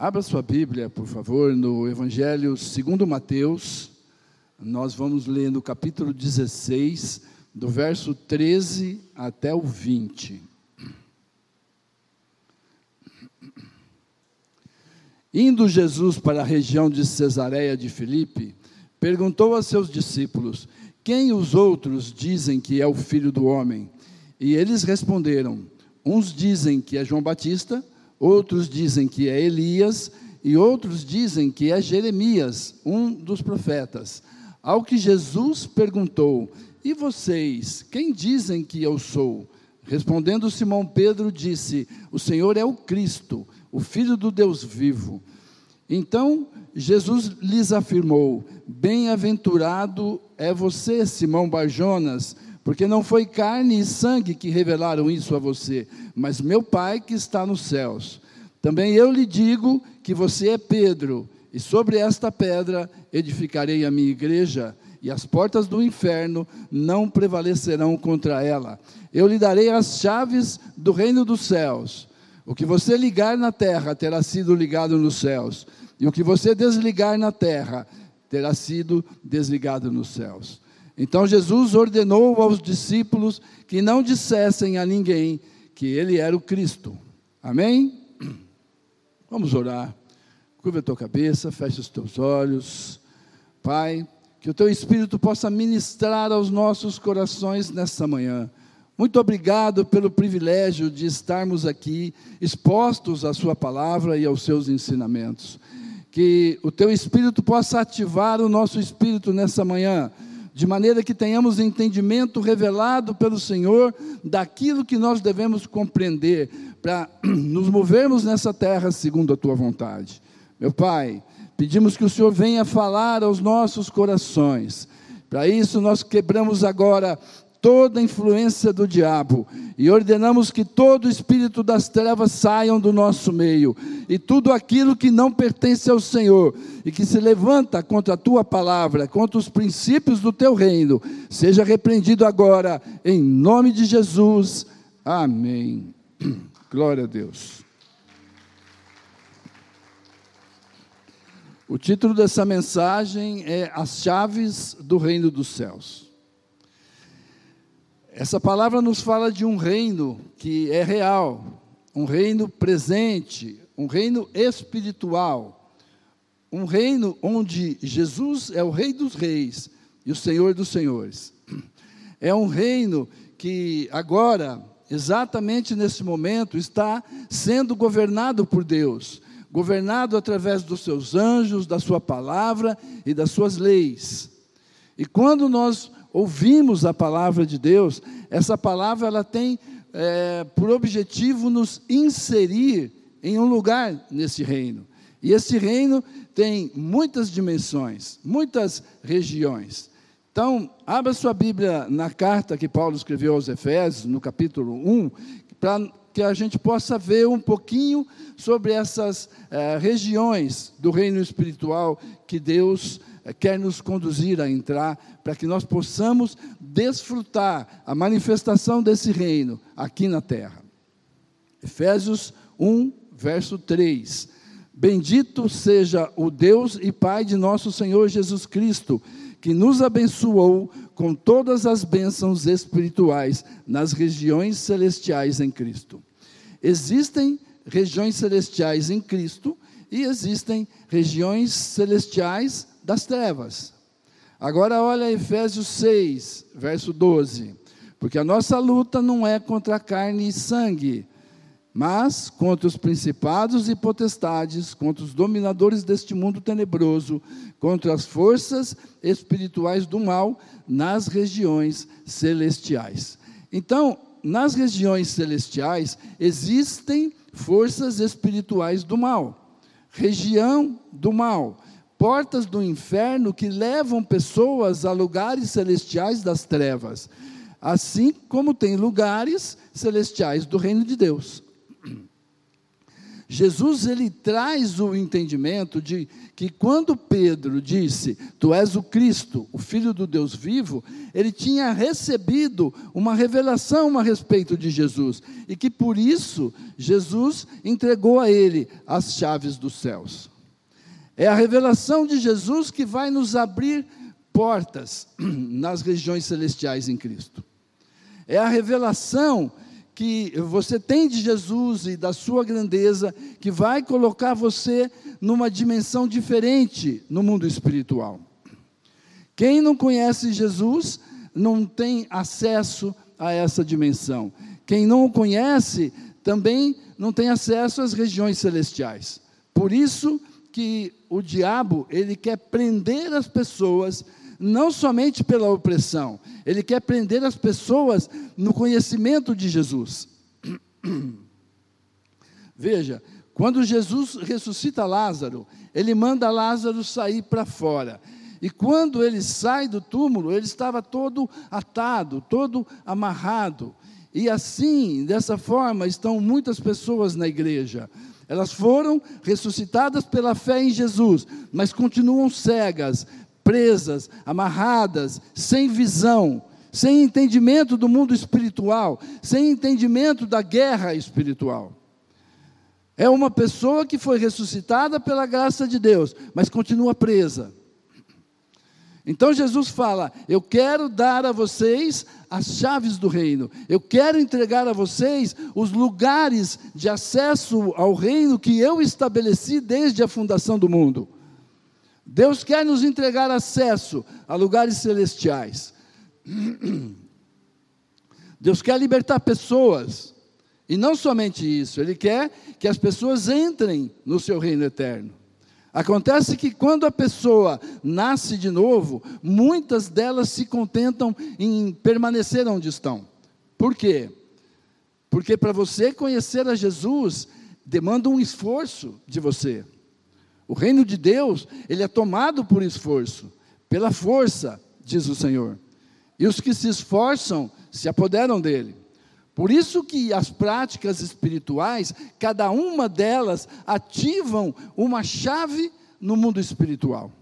Abra sua Bíblia, por favor, no Evangelho segundo Mateus. Nós vamos ler no capítulo 16, do verso 13 até o 20. Indo Jesus para a região de Cesareia de Filipe, perguntou a seus discípulos: Quem os outros dizem que é o filho do homem? E eles responderam: Uns dizem que é João Batista, outros dizem que é Elias, e outros dizem que é Jeremias, um dos profetas. Ao que Jesus perguntou: E vocês, quem dizem que eu sou? Respondendo Simão Pedro, disse: O Senhor é o Cristo, o Filho do Deus vivo. Então Jesus lhes afirmou: Bem-aventurado é você, Simão Barjonas, porque não foi carne e sangue que revelaram isso a você, mas meu Pai que está nos céus. Também eu lhe digo que você é Pedro, e sobre esta pedra edificarei a minha igreja, e as portas do inferno não prevalecerão contra ela. Eu lhe darei as chaves do reino dos céus. O que você ligar na terra terá sido ligado nos céus, e o que você desligar na terra terá sido desligado nos céus. Então Jesus ordenou aos discípulos que não dissessem a ninguém que ele era o Cristo. Amém? Vamos orar. Curva a tua cabeça, fecha os teus olhos. Pai, que o teu Espírito possa ministrar aos nossos corações nesta manhã. Muito obrigado pelo privilégio de estarmos aqui expostos à Sua palavra e aos seus ensinamentos. Que o teu Espírito possa ativar o nosso espírito nessa manhã de maneira que tenhamos entendimento revelado pelo Senhor daquilo que nós devemos compreender para nos movermos nessa terra segundo a tua vontade. Meu Pai, pedimos que o Senhor venha falar aos nossos corações. Para isso, nós quebramos agora toda influência do diabo e ordenamos que todo espírito das trevas saiam do nosso meio e tudo aquilo que não pertence ao Senhor e que se levanta contra a tua palavra, contra os princípios do teu reino, seja repreendido agora em nome de Jesus. Amém. Glória a Deus. O título dessa mensagem é As Chaves do Reino dos Céus. Essa palavra nos fala de um reino que é real, um reino presente, um reino espiritual, um reino onde Jesus é o Rei dos Reis e o Senhor dos Senhores. É um reino que agora, exatamente nesse momento, está sendo governado por Deus, governado através dos seus anjos, da sua palavra e das suas leis. E quando nós ouvimos a palavra de Deus, essa palavra ela tem é, por objetivo nos inserir em um lugar nesse reino. E esse reino tem muitas dimensões, muitas regiões. Então, abra sua Bíblia na carta que Paulo escreveu aos Efésios, no capítulo 1, para que a gente possa ver um pouquinho sobre essas é, regiões do reino espiritual que Deus quer nos conduzir a entrar, para que nós possamos desfrutar a manifestação desse reino aqui na terra. Efésios 1, verso 3. Bendito seja o Deus e Pai de nosso Senhor Jesus Cristo, que nos abençoou com todas as bênçãos espirituais nas regiões celestiais em Cristo. Existem regiões celestiais em Cristo e existem regiões celestiais das trevas. Agora olha Efésios 6, verso 12. Porque a nossa luta não é contra carne e sangue, mas contra os principados e potestades, contra os dominadores deste mundo tenebroso, contra as forças espirituais do mal nas regiões celestiais. Então, nas regiões celestiais existem forças espirituais do mal, região do mal portas do inferno que levam pessoas a lugares celestiais das trevas, assim como tem lugares celestiais do reino de Deus. Jesus ele traz o entendimento de que quando Pedro disse: "Tu és o Cristo, o filho do Deus vivo", ele tinha recebido uma revelação a respeito de Jesus e que por isso Jesus entregou a ele as chaves dos céus. É a revelação de Jesus que vai nos abrir portas nas regiões celestiais em Cristo. É a revelação que você tem de Jesus e da sua grandeza, que vai colocar você numa dimensão diferente no mundo espiritual. Quem não conhece Jesus não tem acesso a essa dimensão. Quem não o conhece também não tem acesso às regiões celestiais. Por isso que o diabo, ele quer prender as pessoas não somente pela opressão, ele quer prender as pessoas no conhecimento de Jesus. Veja, quando Jesus ressuscita Lázaro, ele manda Lázaro sair para fora. E quando ele sai do túmulo, ele estava todo atado, todo amarrado. E assim, dessa forma, estão muitas pessoas na igreja. Elas foram ressuscitadas pela fé em Jesus, mas continuam cegas, presas, amarradas, sem visão, sem entendimento do mundo espiritual, sem entendimento da guerra espiritual. É uma pessoa que foi ressuscitada pela graça de Deus, mas continua presa. Então Jesus fala: Eu quero dar a vocês as chaves do reino, eu quero entregar a vocês os lugares de acesso ao reino que eu estabeleci desde a fundação do mundo. Deus quer nos entregar acesso a lugares celestiais. Deus quer libertar pessoas. E não somente isso, Ele quer que as pessoas entrem no seu reino eterno. Acontece que quando a pessoa nasce de novo, muitas delas se contentam em permanecer onde estão. Por quê? Porque para você conhecer a Jesus, demanda um esforço de você. O reino de Deus, ele é tomado por esforço, pela força, diz o Senhor. E os que se esforçam se apoderam dele. Por isso que as práticas espirituais, cada uma delas ativam uma chave no mundo espiritual.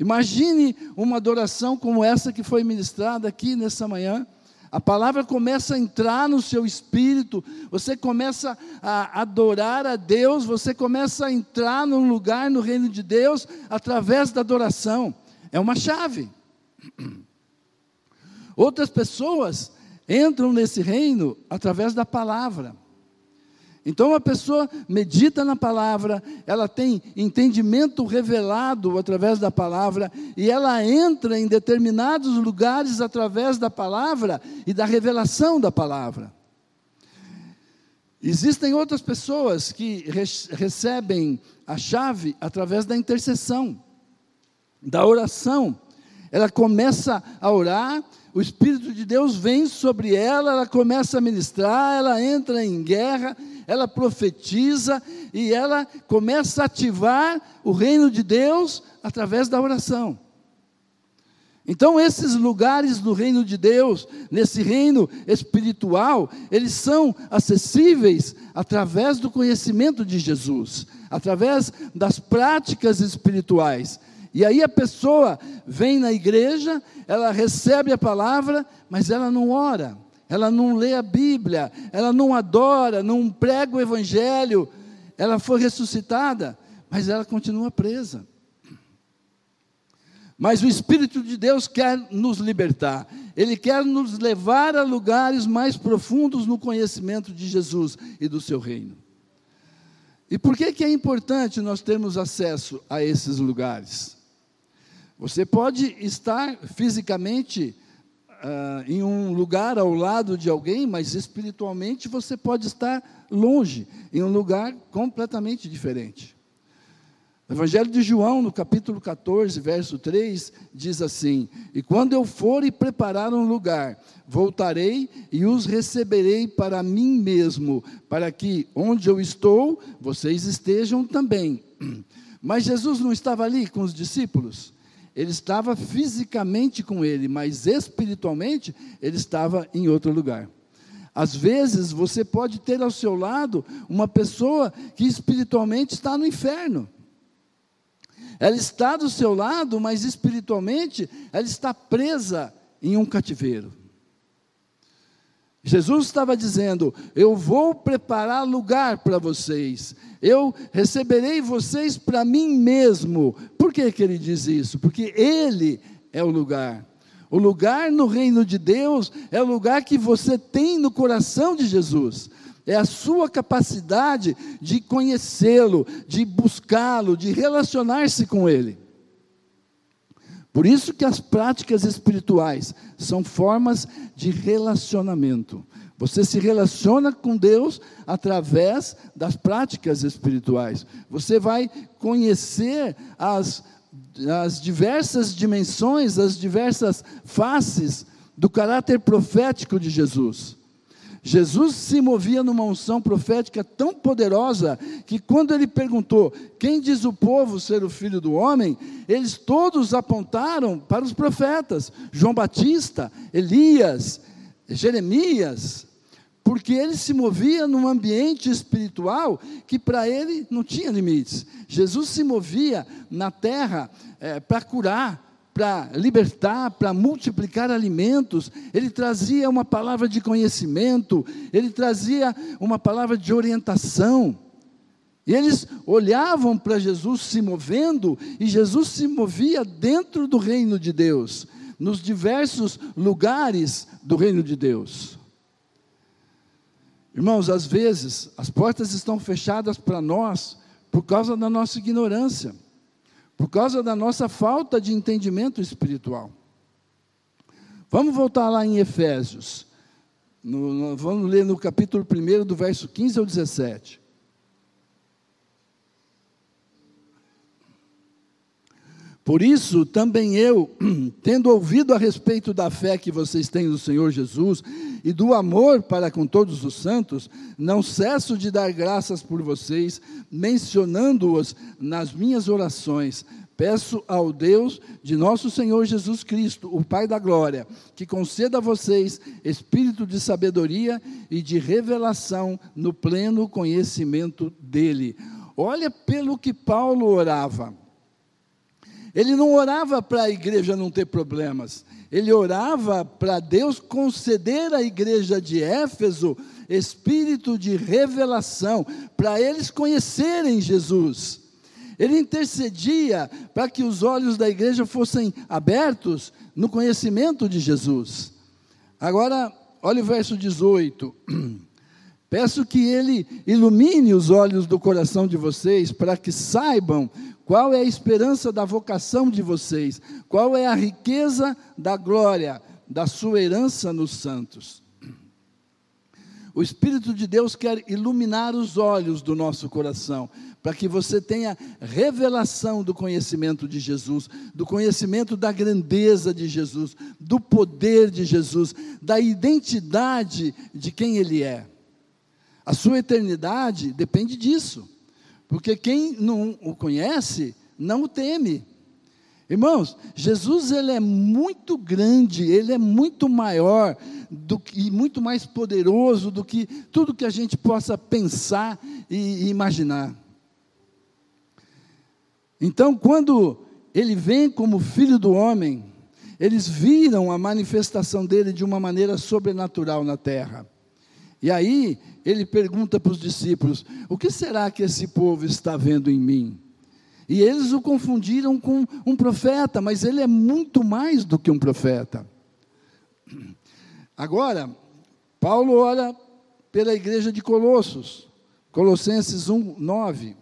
Imagine uma adoração como essa que foi ministrada aqui nessa manhã, a palavra começa a entrar no seu espírito, você começa a adorar a Deus, você começa a entrar num lugar no reino de Deus através da adoração. É uma chave. Outras pessoas entram nesse reino através da palavra. Então a pessoa medita na palavra, ela tem entendimento revelado através da palavra, e ela entra em determinados lugares através da palavra e da revelação da palavra. Existem outras pessoas que recebem a chave através da intercessão, da oração. Ela começa a orar, o Espírito de Deus vem sobre ela, ela começa a ministrar, ela entra em guerra, ela profetiza e ela começa a ativar o reino de Deus através da oração. Então, esses lugares do reino de Deus, nesse reino espiritual, eles são acessíveis através do conhecimento de Jesus, através das práticas espirituais. E aí a pessoa vem na igreja, ela recebe a palavra, mas ela não ora ela não lê a Bíblia, ela não adora, não prega o Evangelho, ela foi ressuscitada, mas ela continua presa. Mas o Espírito de Deus quer nos libertar, Ele quer nos levar a lugares mais profundos no conhecimento de Jesus e do seu reino. E por que, que é importante nós termos acesso a esses lugares? Você pode estar fisicamente uh, em um lugar ao lado de alguém, mas espiritualmente você pode estar longe, em um lugar completamente diferente. O Evangelho de João, no capítulo 14, verso 3, diz assim: E quando eu for e preparar um lugar, voltarei e os receberei para mim mesmo, para que onde eu estou, vocês estejam também. Mas Jesus não estava ali com os discípulos? Ele estava fisicamente com ele, mas espiritualmente ele estava em outro lugar. Às vezes você pode ter ao seu lado uma pessoa que espiritualmente está no inferno. Ela está do seu lado, mas espiritualmente ela está presa em um cativeiro. Jesus estava dizendo: Eu vou preparar lugar para vocês, eu receberei vocês para mim mesmo. Por que, que ele diz isso? Porque Ele é o lugar. O lugar no reino de Deus é o lugar que você tem no coração de Jesus. É a sua capacidade de conhecê-lo, de buscá-lo, de relacionar-se com Ele. Por isso que as práticas espirituais são formas de relacionamento. Você se relaciona com Deus através das práticas espirituais. Você vai conhecer as, as diversas dimensões, as diversas faces do caráter profético de Jesus. Jesus se movia numa unção profética tão poderosa que quando ele perguntou: "Quem diz o povo ser o filho do homem?", eles todos apontaram para os profetas: João Batista, Elias, Jeremias, porque ele se movia num ambiente espiritual que para ele não tinha limites. Jesus se movia na terra é, para curar, para libertar, para multiplicar alimentos, ele trazia uma palavra de conhecimento, ele trazia uma palavra de orientação. E eles olhavam para Jesus se movendo, e Jesus se movia dentro do reino de Deus, nos diversos lugares do reino de Deus. Irmãos, às vezes as portas estão fechadas para nós por causa da nossa ignorância por causa da nossa falta de entendimento espiritual. Vamos voltar lá em Efésios, no, no, vamos ler no capítulo 1, do verso 15 ao 17. Por isso, também eu, tendo ouvido a respeito da fé que vocês têm no Senhor Jesus e do amor para com todos os santos, não cesso de dar graças por vocês, mencionando-os nas minhas orações. Peço ao Deus de nosso Senhor Jesus Cristo, o Pai da glória, que conceda a vocês espírito de sabedoria e de revelação no pleno conhecimento dele. Olha pelo que Paulo orava ele não orava para a igreja não ter problemas, ele orava para Deus conceder à igreja de Éfeso espírito de revelação, para eles conhecerem Jesus. Ele intercedia para que os olhos da igreja fossem abertos no conhecimento de Jesus. Agora, olha o verso 18. Peço que ele ilumine os olhos do coração de vocês, para que saibam qual é a esperança da vocação de vocês? Qual é a riqueza da glória da sua herança nos santos? O Espírito de Deus quer iluminar os olhos do nosso coração, para que você tenha revelação do conhecimento de Jesus, do conhecimento da grandeza de Jesus, do poder de Jesus, da identidade de quem Ele é. A sua eternidade depende disso. Porque quem não o conhece, não o teme. Irmãos, Jesus ele é muito grande, ele é muito maior do que, e muito mais poderoso do que tudo que a gente possa pensar e, e imaginar. Então, quando ele vem como filho do homem, eles viram a manifestação dele de uma maneira sobrenatural na terra. E aí ele pergunta para os discípulos: O que será que esse povo está vendo em mim? E eles o confundiram com um profeta, mas ele é muito mais do que um profeta. Agora, Paulo ora pela igreja de Colossos, Colossenses 1, 9.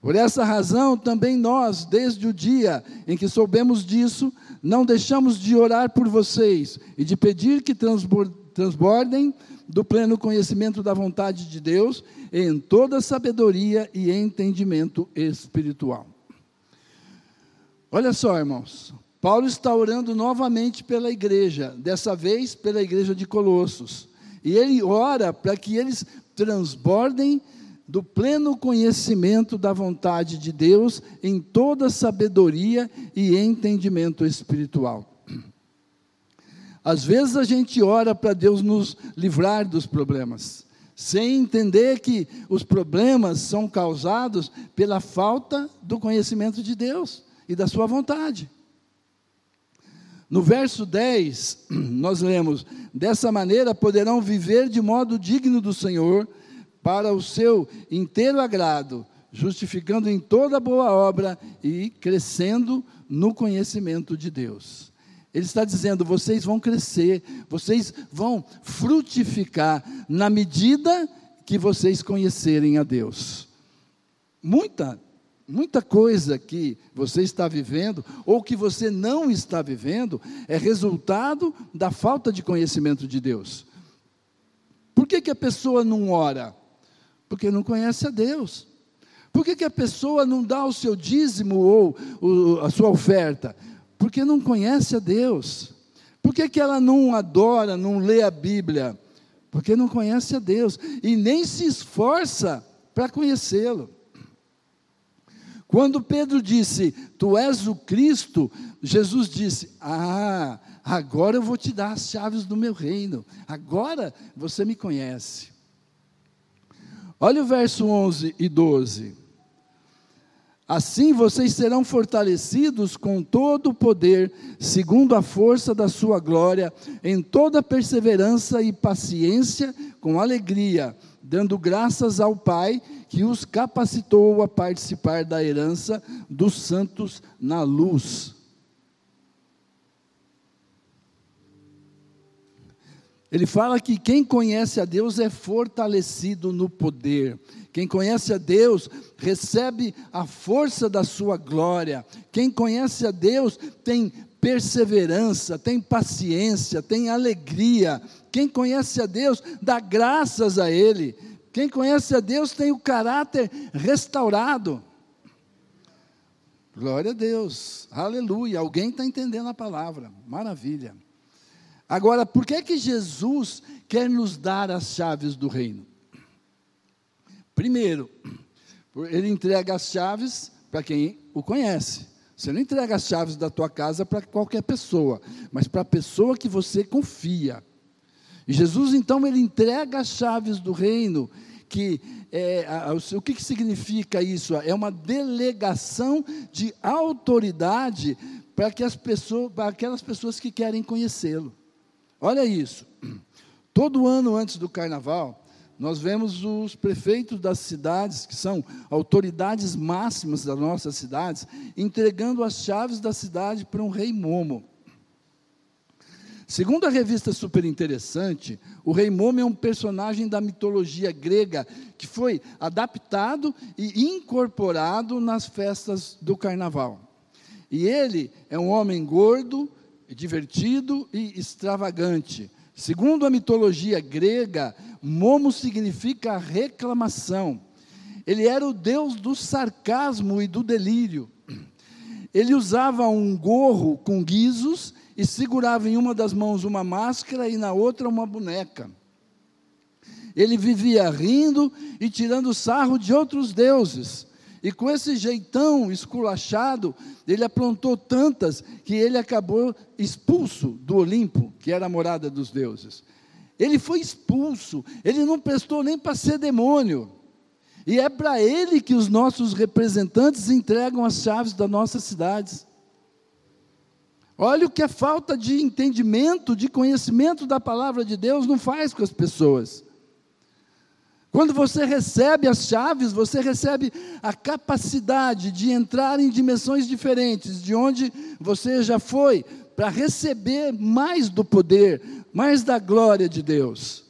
Por essa razão, também nós, desde o dia em que soubemos disso, não deixamos de orar por vocês e de pedir que transbordem do pleno conhecimento da vontade de Deus em toda sabedoria e entendimento espiritual. Olha só, irmãos. Paulo está orando novamente pela igreja, dessa vez pela igreja de Colossos. E ele ora para que eles transbordem do pleno conhecimento da vontade de Deus em toda sabedoria e entendimento espiritual. Às vezes a gente ora para Deus nos livrar dos problemas, sem entender que os problemas são causados pela falta do conhecimento de Deus e da Sua vontade. No verso 10, nós lemos: Dessa maneira poderão viver de modo digno do Senhor, para o seu inteiro agrado, justificando em toda boa obra e crescendo no conhecimento de Deus. Ele está dizendo: vocês vão crescer, vocês vão frutificar na medida que vocês conhecerem a Deus. Muita, muita coisa que você está vivendo, ou que você não está vivendo, é resultado da falta de conhecimento de Deus. Por que, que a pessoa não ora? Porque não conhece a Deus. Por que, que a pessoa não dá o seu dízimo ou a sua oferta? Porque não conhece a Deus. Por que, que ela não adora, não lê a Bíblia? Porque não conhece a Deus e nem se esforça para conhecê-lo. Quando Pedro disse, Tu és o Cristo, Jesus disse, Ah, agora eu vou te dar as chaves do meu reino, agora você me conhece. Olha o verso 11 e 12. Assim vocês serão fortalecidos com todo o poder, segundo a força da sua glória, em toda perseverança e paciência, com alegria, dando graças ao Pai que os capacitou a participar da herança dos santos na luz. Ele fala que quem conhece a Deus é fortalecido no poder. Quem conhece a Deus recebe a força da sua glória. Quem conhece a Deus tem perseverança, tem paciência, tem alegria. Quem conhece a Deus dá graças a Ele. Quem conhece a Deus tem o caráter restaurado. Glória a Deus, aleluia. Alguém está entendendo a palavra, maravilha. Agora, por que que Jesus quer nos dar as chaves do reino? Primeiro, ele entrega as chaves para quem o conhece. Você não entrega as chaves da tua casa para qualquer pessoa, mas para a pessoa que você confia. E Jesus, então, ele entrega as chaves do reino, que é, o que, que significa isso? É uma delegação de autoridade para, que as pessoas, para aquelas pessoas que querem conhecê-lo. Olha isso. Todo ano antes do carnaval, nós vemos os prefeitos das cidades, que são autoridades máximas das nossas cidades, entregando as chaves da cidade para um rei momo. Segundo a revista Super Interessante, o rei Momo é um personagem da mitologia grega que foi adaptado e incorporado nas festas do carnaval. E ele é um homem gordo, divertido e extravagante. Segundo a mitologia grega, Momo significa reclamação. Ele era o deus do sarcasmo e do delírio. Ele usava um gorro com guizos e segurava em uma das mãos uma máscara e na outra uma boneca. Ele vivia rindo e tirando sarro de outros deuses. E com esse jeitão esculachado, ele aprontou tantas que ele acabou expulso do Olimpo, que era a morada dos deuses. Ele foi expulso, ele não prestou nem para ser demônio. E é para ele que os nossos representantes entregam as chaves das nossas cidades. Olha o que a falta de entendimento, de conhecimento da palavra de Deus não faz com as pessoas. Quando você recebe as chaves, você recebe a capacidade de entrar em dimensões diferentes, de onde você já foi, para receber mais do poder, mais da glória de Deus.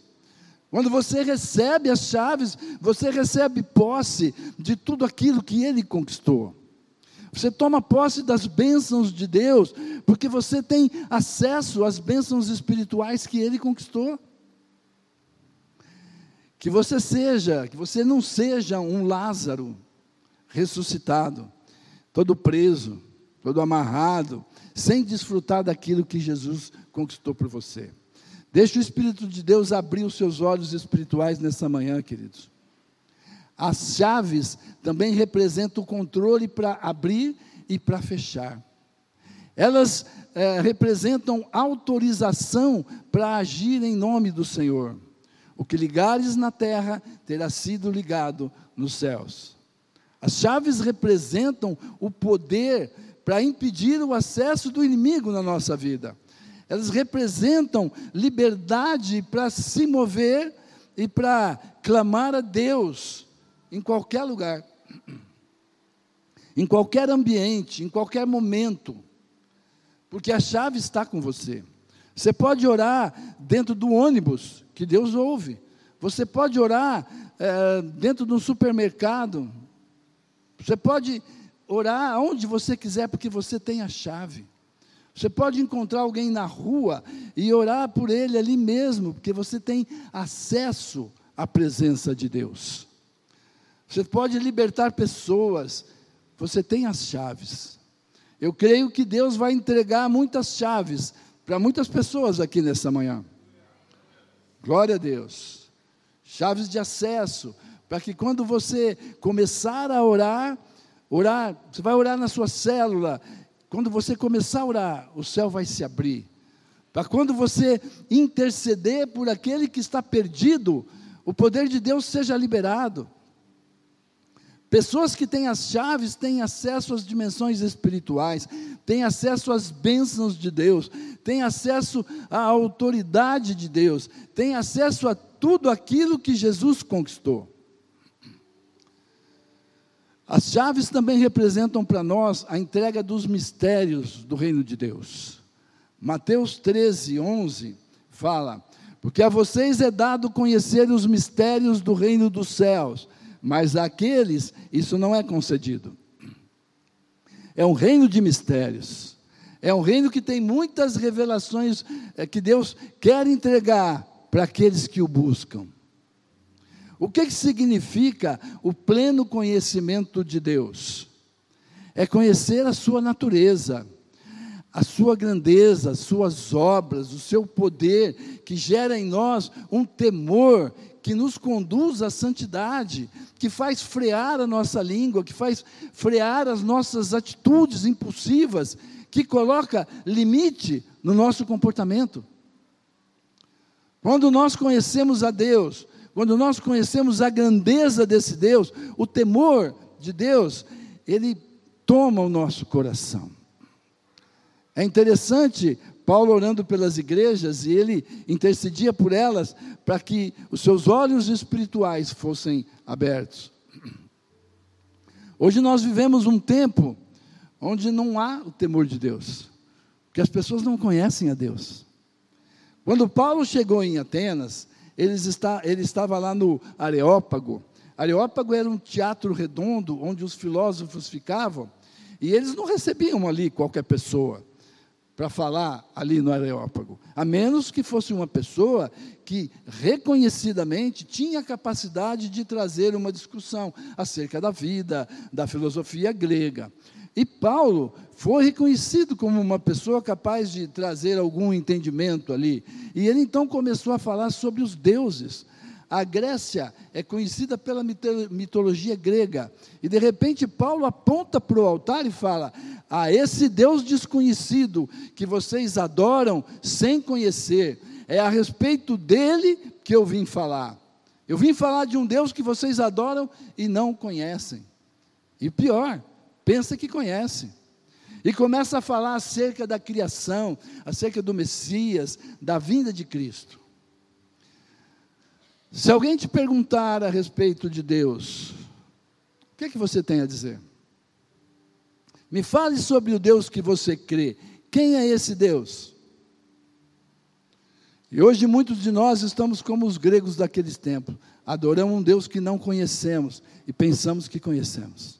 Quando você recebe as chaves, você recebe posse de tudo aquilo que ele conquistou. Você toma posse das bênçãos de Deus, porque você tem acesso às bênçãos espirituais que ele conquistou. Que você seja, que você não seja um Lázaro ressuscitado, todo preso, todo amarrado, sem desfrutar daquilo que Jesus conquistou por você. Deixe o Espírito de Deus abrir os seus olhos espirituais nessa manhã, queridos. As chaves também representam o controle para abrir e para fechar. Elas é, representam autorização para agir em nome do Senhor. O que ligares na terra terá sido ligado nos céus. As chaves representam o poder para impedir o acesso do inimigo na nossa vida. Elas representam liberdade para se mover e para clamar a Deus em qualquer lugar, em qualquer ambiente, em qualquer momento, porque a chave está com você. Você pode orar dentro do ônibus, que Deus ouve. Você pode orar é, dentro de um supermercado. Você pode orar onde você quiser, porque você tem a chave. Você pode encontrar alguém na rua e orar por ele ali mesmo, porque você tem acesso à presença de Deus. Você pode libertar pessoas, você tem as chaves. Eu creio que Deus vai entregar muitas chaves para muitas pessoas aqui nessa manhã. Glória a Deus. Chaves de acesso, para que quando você começar a orar, orar, você vai orar na sua célula, quando você começar a orar, o céu vai se abrir. Para quando você interceder por aquele que está perdido, o poder de Deus seja liberado. Pessoas que têm as chaves têm acesso às dimensões espirituais, têm acesso às bênçãos de Deus, têm acesso à autoridade de Deus, têm acesso a tudo aquilo que Jesus conquistou. As chaves também representam para nós a entrega dos mistérios do reino de Deus. Mateus 13, 11 fala: Porque a vocês é dado conhecer os mistérios do reino dos céus mas àqueles isso não é concedido. É um reino de mistérios. É um reino que tem muitas revelações é, que Deus quer entregar para aqueles que o buscam. O que, que significa o pleno conhecimento de Deus? É conhecer a sua natureza, a sua grandeza, as suas obras, o seu poder, que gera em nós um temor que nos conduz à santidade, que faz frear a nossa língua, que faz frear as nossas atitudes impulsivas, que coloca limite no nosso comportamento. Quando nós conhecemos a Deus, quando nós conhecemos a grandeza desse Deus, o temor de Deus, ele toma o nosso coração. É interessante Paulo orando pelas igrejas e ele intercedia por elas para que os seus olhos espirituais fossem abertos. Hoje nós vivemos um tempo onde não há o temor de Deus, porque as pessoas não conhecem a Deus. Quando Paulo chegou em Atenas, ele, está, ele estava lá no Areópago. Areópago era um teatro redondo onde os filósofos ficavam, e eles não recebiam ali qualquer pessoa para falar ali no Areópago, a menos que fosse uma pessoa que reconhecidamente tinha capacidade de trazer uma discussão acerca da vida, da filosofia grega. E Paulo foi reconhecido como uma pessoa capaz de trazer algum entendimento ali. E ele então começou a falar sobre os deuses. A Grécia é conhecida pela mitologia grega. E de repente Paulo aponta para o altar e fala: a esse Deus desconhecido que vocês adoram sem conhecer. É a respeito dele que eu vim falar. Eu vim falar de um Deus que vocês adoram e não conhecem. E pior, pensa que conhece. E começa a falar acerca da criação, acerca do Messias, da vinda de Cristo. Se alguém te perguntar a respeito de Deus, o que é que você tem a dizer? Me fale sobre o Deus que você crê. Quem é esse Deus? E hoje muitos de nós estamos como os gregos daqueles tempos. Adoramos um Deus que não conhecemos e pensamos que conhecemos.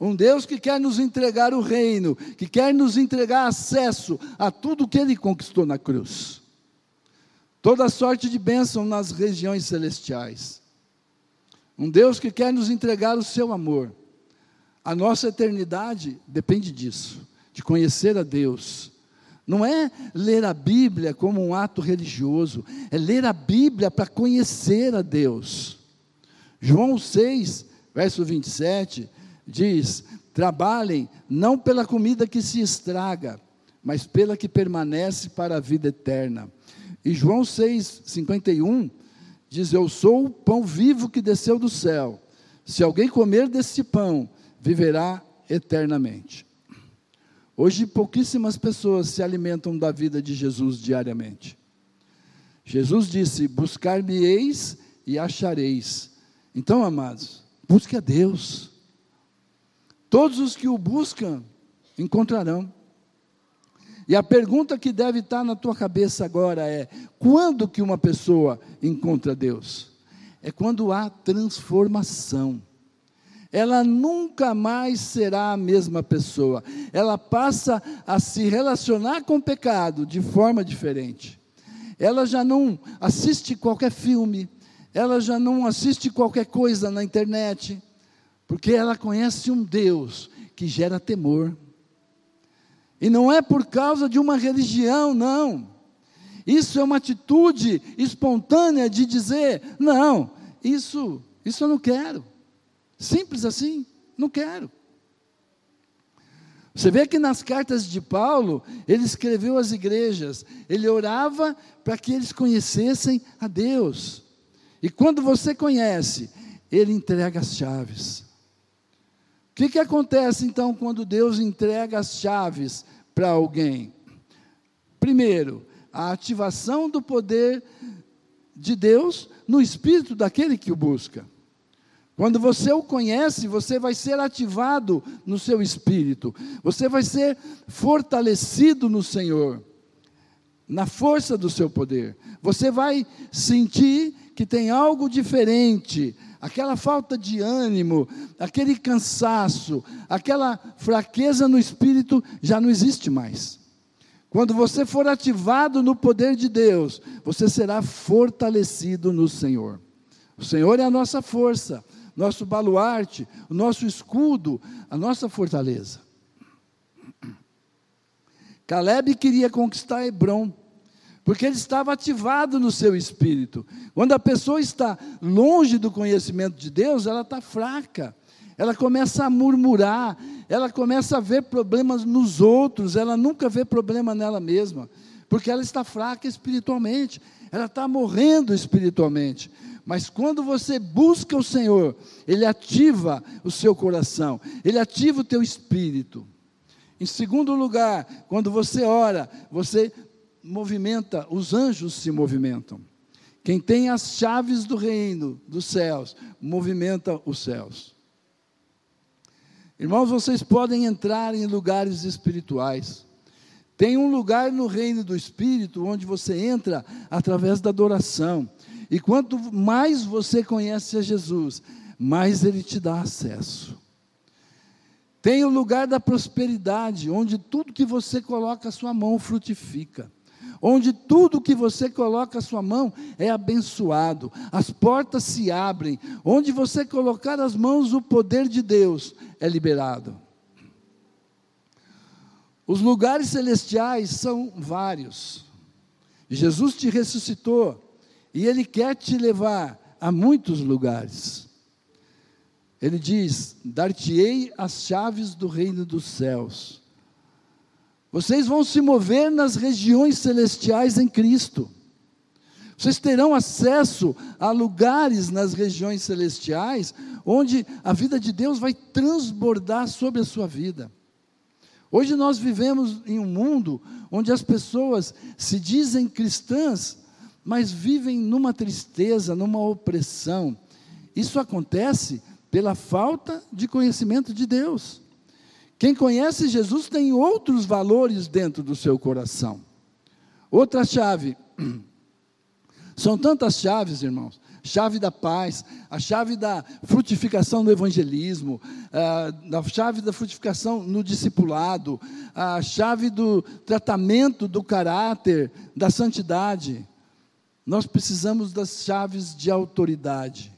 Um Deus que quer nos entregar o reino, que quer nos entregar acesso a tudo que Ele conquistou na cruz. Toda sorte de bênção nas regiões celestiais. Um Deus que quer nos entregar o seu amor. A nossa eternidade depende disso, de conhecer a Deus. Não é ler a Bíblia como um ato religioso, é ler a Bíblia para conhecer a Deus. João 6, verso 27, diz: Trabalhem não pela comida que se estraga, mas pela que permanece para a vida eterna. E João 6, 51 diz: Eu sou o pão vivo que desceu do céu. Se alguém comer desse pão, viverá eternamente. Hoje, pouquíssimas pessoas se alimentam da vida de Jesus diariamente. Jesus disse: Buscar-me-eis e achareis. Então, amados, busque a Deus. Todos os que o buscam encontrarão. E a pergunta que deve estar na tua cabeça agora é: quando que uma pessoa encontra Deus? É quando há transformação. Ela nunca mais será a mesma pessoa. Ela passa a se relacionar com o pecado de forma diferente. Ela já não assiste qualquer filme, ela já não assiste qualquer coisa na internet, porque ela conhece um Deus que gera temor. E não é por causa de uma religião, não. Isso é uma atitude espontânea de dizer: não, isso, isso eu não quero. Simples assim, não quero. Você vê que nas cartas de Paulo, ele escreveu às igrejas, ele orava para que eles conhecessem a Deus. E quando você conhece, ele entrega as chaves que, que acontece então quando Deus entrega as chaves para alguém? Primeiro, a ativação do poder de Deus no espírito daquele que o busca. Quando você o conhece, você vai ser ativado no seu espírito, você vai ser fortalecido no Senhor, na força do seu poder. Você vai sentir que tem algo diferente, aquela falta de ânimo, aquele cansaço, aquela fraqueza no espírito já não existe mais. Quando você for ativado no poder de Deus, você será fortalecido no Senhor. O Senhor é a nossa força, nosso baluarte, o nosso escudo, a nossa fortaleza. Caleb queria conquistar Hebron porque ele estava ativado no seu espírito. Quando a pessoa está longe do conhecimento de Deus, ela está fraca, ela começa a murmurar, ela começa a ver problemas nos outros, ela nunca vê problema nela mesma, porque ela está fraca espiritualmente, ela está morrendo espiritualmente. Mas quando você busca o Senhor, Ele ativa o seu coração, Ele ativa o teu espírito. Em segundo lugar, quando você ora, você movimenta, os anjos se movimentam. Quem tem as chaves do reino dos céus, movimenta os céus. Irmãos, vocês podem entrar em lugares espirituais. Tem um lugar no reino do Espírito onde você entra através da adoração. E quanto mais você conhece a Jesus, mais ele te dá acesso. Tem o lugar da prosperidade, onde tudo que você coloca a sua mão frutifica onde tudo que você coloca a sua mão é abençoado, as portas se abrem, onde você colocar as mãos, o poder de Deus é liberado. Os lugares celestiais são vários. Jesus te ressuscitou e Ele quer te levar a muitos lugares. Ele diz: Dar-te-ei as chaves do reino dos céus. Vocês vão se mover nas regiões celestiais em Cristo. Vocês terão acesso a lugares nas regiões celestiais, onde a vida de Deus vai transbordar sobre a sua vida. Hoje nós vivemos em um mundo onde as pessoas se dizem cristãs, mas vivem numa tristeza, numa opressão. Isso acontece pela falta de conhecimento de Deus. Quem conhece Jesus tem outros valores dentro do seu coração. Outra chave. São tantas chaves, irmãos. Chave da paz, a chave da frutificação no evangelismo, a chave da frutificação no discipulado, a chave do tratamento do caráter, da santidade. Nós precisamos das chaves de autoridade.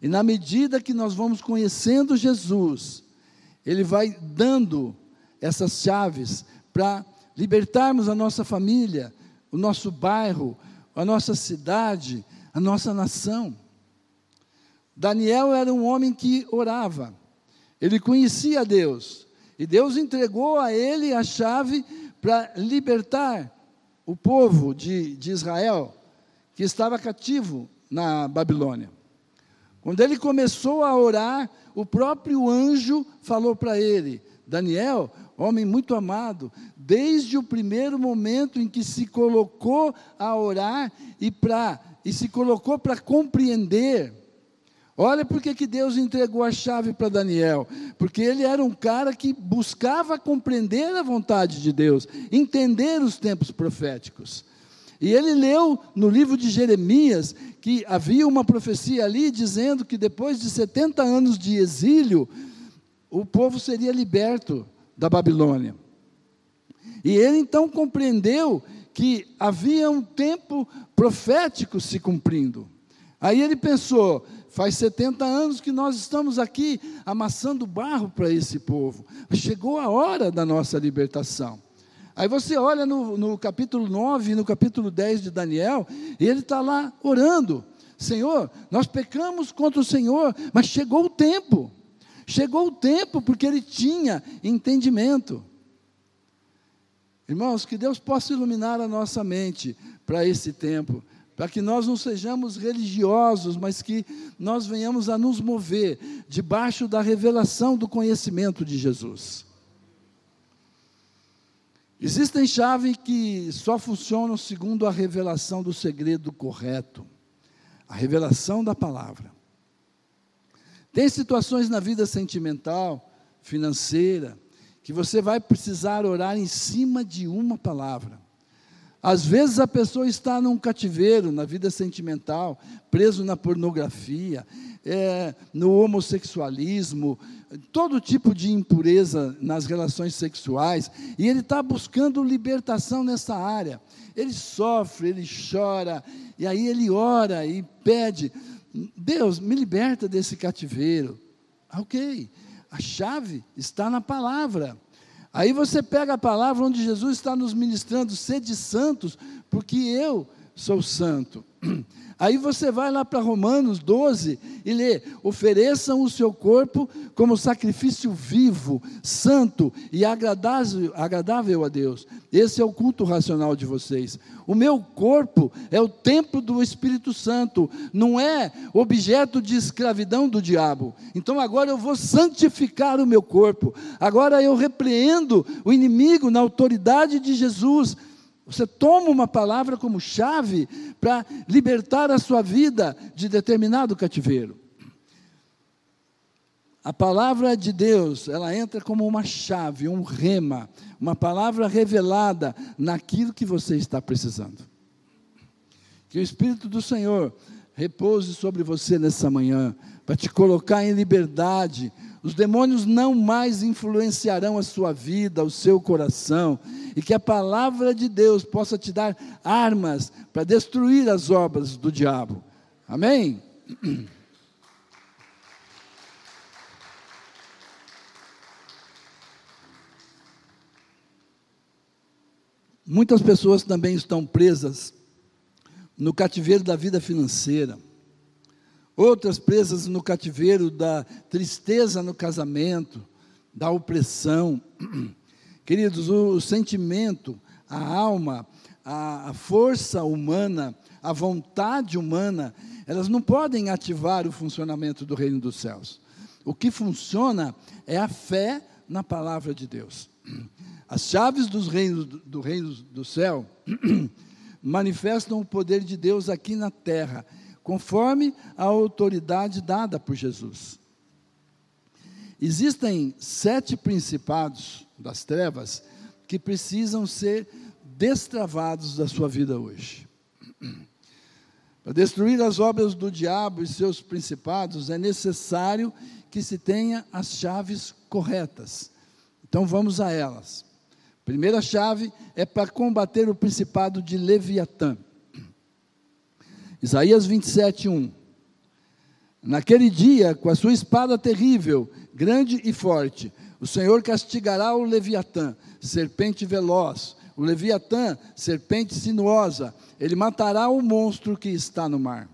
E na medida que nós vamos conhecendo Jesus, ele vai dando essas chaves para libertarmos a nossa família, o nosso bairro, a nossa cidade, a nossa nação. Daniel era um homem que orava, ele conhecia Deus, e Deus entregou a ele a chave para libertar o povo de, de Israel, que estava cativo na Babilônia. Quando ele começou a orar, o próprio anjo falou para ele: Daniel, homem muito amado, desde o primeiro momento em que se colocou a orar e, pra, e se colocou para compreender. Olha porque que Deus entregou a chave para Daniel, porque ele era um cara que buscava compreender a vontade de Deus, entender os tempos proféticos. E ele leu no livro de Jeremias que havia uma profecia ali dizendo que depois de 70 anos de exílio, o povo seria liberto da Babilônia. E ele então compreendeu que havia um tempo profético se cumprindo. Aí ele pensou: faz 70 anos que nós estamos aqui amassando barro para esse povo. Chegou a hora da nossa libertação. Aí você olha no, no capítulo 9 e no capítulo 10 de Daniel, e ele está lá orando: Senhor, nós pecamos contra o Senhor, mas chegou o tempo. Chegou o tempo porque ele tinha entendimento. Irmãos, que Deus possa iluminar a nossa mente para esse tempo, para que nós não sejamos religiosos, mas que nós venhamos a nos mover debaixo da revelação do conhecimento de Jesus. Existem chaves que só funcionam segundo a revelação do segredo correto, a revelação da palavra. Tem situações na vida sentimental, financeira, que você vai precisar orar em cima de uma palavra. Às vezes a pessoa está num cativeiro, na vida sentimental, preso na pornografia, é, no homossexualismo, todo tipo de impureza nas relações sexuais, e ele está buscando libertação nessa área. Ele sofre, ele chora, e aí ele ora e pede: Deus, me liberta desse cativeiro. Ok, a chave está na palavra. Aí você pega a palavra onde Jesus está nos ministrando, sede santos, porque eu sou santo. Aí você vai lá para Romanos 12 e lê: ofereçam o seu corpo como sacrifício vivo, santo e agradável, agradável a Deus. Esse é o culto racional de vocês. O meu corpo é o templo do Espírito Santo, não é objeto de escravidão do diabo. Então agora eu vou santificar o meu corpo. Agora eu repreendo o inimigo na autoridade de Jesus você toma uma palavra como chave para libertar a sua vida de determinado cativeiro. A palavra de Deus, ela entra como uma chave, um rema, uma palavra revelada naquilo que você está precisando. Que o Espírito do Senhor repouse sobre você nessa manhã, para te colocar em liberdade, os demônios não mais influenciarão a sua vida, o seu coração, e que a palavra de Deus possa te dar armas para destruir as obras do diabo. Amém? Muitas pessoas também estão presas no cativeiro da vida financeira outras presas no cativeiro da tristeza no casamento, da opressão. Queridos, o, sentimento, a alma, a, a força humana, a vontade humana, elas não podem ativar o funcionamento do reino dos céus. O que funciona é a fé na palavra de Deus. As chaves dos reinos, do reino do céu manifestam o poder de Deus aqui na terra conforme a autoridade dada por Jesus. Existem sete principados das trevas que precisam ser destravados da sua vida hoje. Para destruir as obras do diabo e seus principados, é necessário que se tenha as chaves corretas. Então vamos a elas. Primeira chave é para combater o principado de Leviatã. Isaías 27, 1. Naquele dia, com a sua espada terrível, grande e forte, o Senhor castigará o Leviatã, serpente veloz, o Leviatã, serpente sinuosa, ele matará o monstro que está no mar.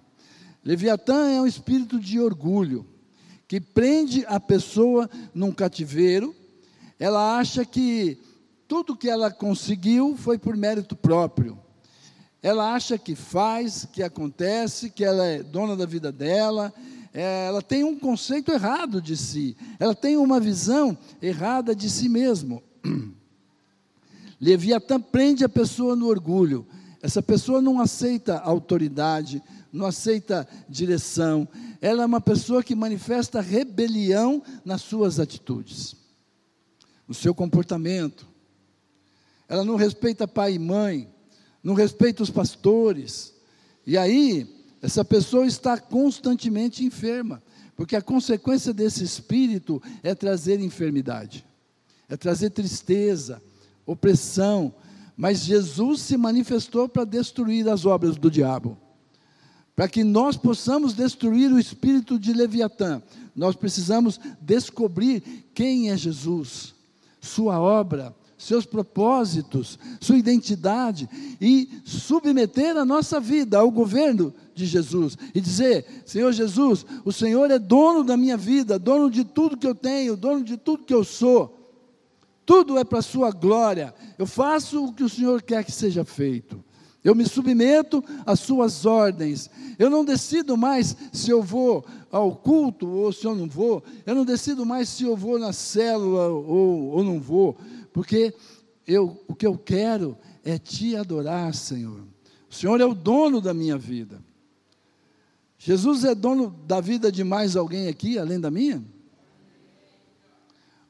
Leviatã é um espírito de orgulho, que prende a pessoa num cativeiro, ela acha que tudo que ela conseguiu foi por mérito próprio. Ela acha que faz, que acontece, que ela é dona da vida dela, é, ela tem um conceito errado de si, ela tem uma visão errada de si mesmo. Leviatã prende a pessoa no orgulho. Essa pessoa não aceita autoridade, não aceita direção. Ela é uma pessoa que manifesta rebelião nas suas atitudes, no seu comportamento. Ela não respeita pai e mãe, não respeita os pastores. E aí, essa pessoa está constantemente enferma, porque a consequência desse espírito é trazer enfermidade, é trazer tristeza, opressão. Mas Jesus se manifestou para destruir as obras do diabo. Para que nós possamos destruir o espírito de Leviatã, nós precisamos descobrir quem é Jesus, sua obra, seus propósitos, sua identidade e submeter a nossa vida ao governo de Jesus e dizer: Senhor Jesus, o Senhor é dono da minha vida, dono de tudo que eu tenho, dono de tudo que eu sou. Tudo é para a sua glória. Eu faço o que o Senhor quer que seja feito. Eu me submeto às suas ordens. Eu não decido mais se eu vou ao culto ou se eu não vou. Eu não decido mais se eu vou na célula ou, ou não vou porque eu, o que eu quero é te adorar, Senhor. O Senhor é o dono da minha vida. Jesus é dono da vida de mais alguém aqui, além da minha?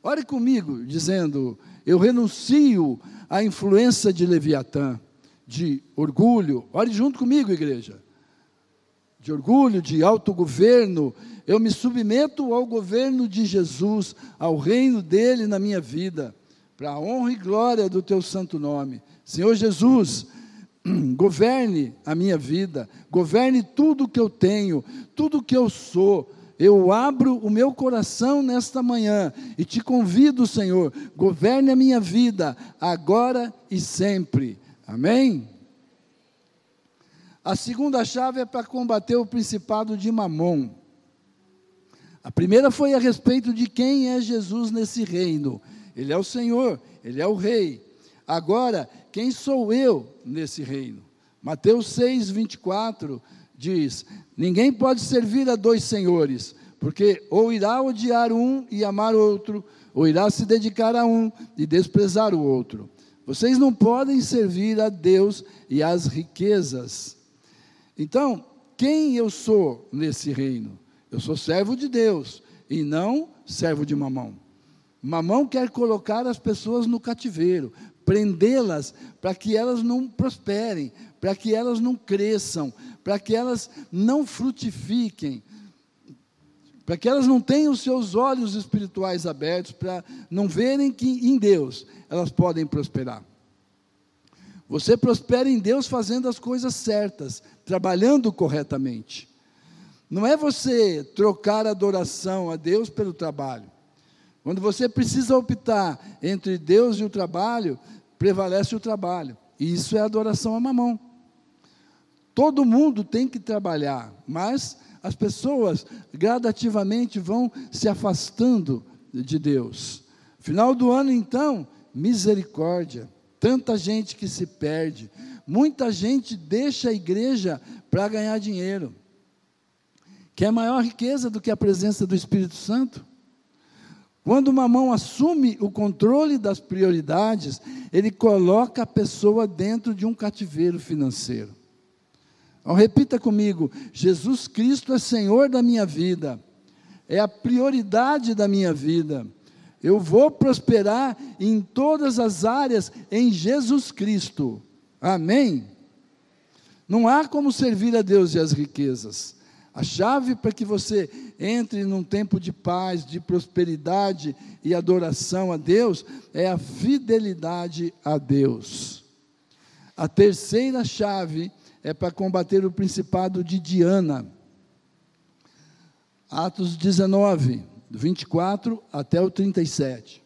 Ore comigo, dizendo: Eu renuncio à influência de Leviatã, de orgulho. Ore junto comigo, igreja. De orgulho, de autogoverno. Eu me submeto ao governo de Jesus, ao reino dele na minha vida para a honra e glória do teu santo nome. Senhor Jesus, governe a minha vida, governe tudo que eu tenho, tudo que eu sou. Eu abro o meu coração nesta manhã e te convido, Senhor, governe a minha vida agora e sempre. Amém? A segunda chave é para combater o principado de Mamon. A primeira foi a respeito de quem é Jesus nesse reino. Ele é o Senhor, Ele é o Rei. Agora, quem sou eu nesse reino? Mateus 6, 24 diz: Ninguém pode servir a dois senhores, porque ou irá odiar um e amar outro, ou irá se dedicar a um e desprezar o outro. Vocês não podem servir a Deus e às riquezas. Então, quem eu sou nesse reino? Eu sou servo de Deus e não servo de mamão. Mamão quer colocar as pessoas no cativeiro, prendê-las para que elas não prosperem, para que elas não cresçam, para que elas não frutifiquem, para que elas não tenham seus olhos espirituais abertos, para não verem que em Deus elas podem prosperar. Você prospera em Deus fazendo as coisas certas, trabalhando corretamente. Não é você trocar a adoração a Deus pelo trabalho. Quando você precisa optar entre Deus e o trabalho, prevalece o trabalho. E isso é adoração a mamão. Todo mundo tem que trabalhar, mas as pessoas gradativamente vão se afastando de Deus. Final do ano, então, misericórdia. Tanta gente que se perde. Muita gente deixa a igreja para ganhar dinheiro. Que é maior riqueza do que a presença do Espírito Santo? Quando uma mão assume o controle das prioridades, ele coloca a pessoa dentro de um cativeiro financeiro. Então, repita comigo: Jesus Cristo é Senhor da minha vida, é a prioridade da minha vida. Eu vou prosperar em todas as áreas em Jesus Cristo. Amém? Não há como servir a Deus e as riquezas. A chave para que você entre num tempo de paz, de prosperidade e adoração a Deus é a fidelidade a Deus. A terceira chave é para combater o principado de Diana. Atos 19, 24 até o 37.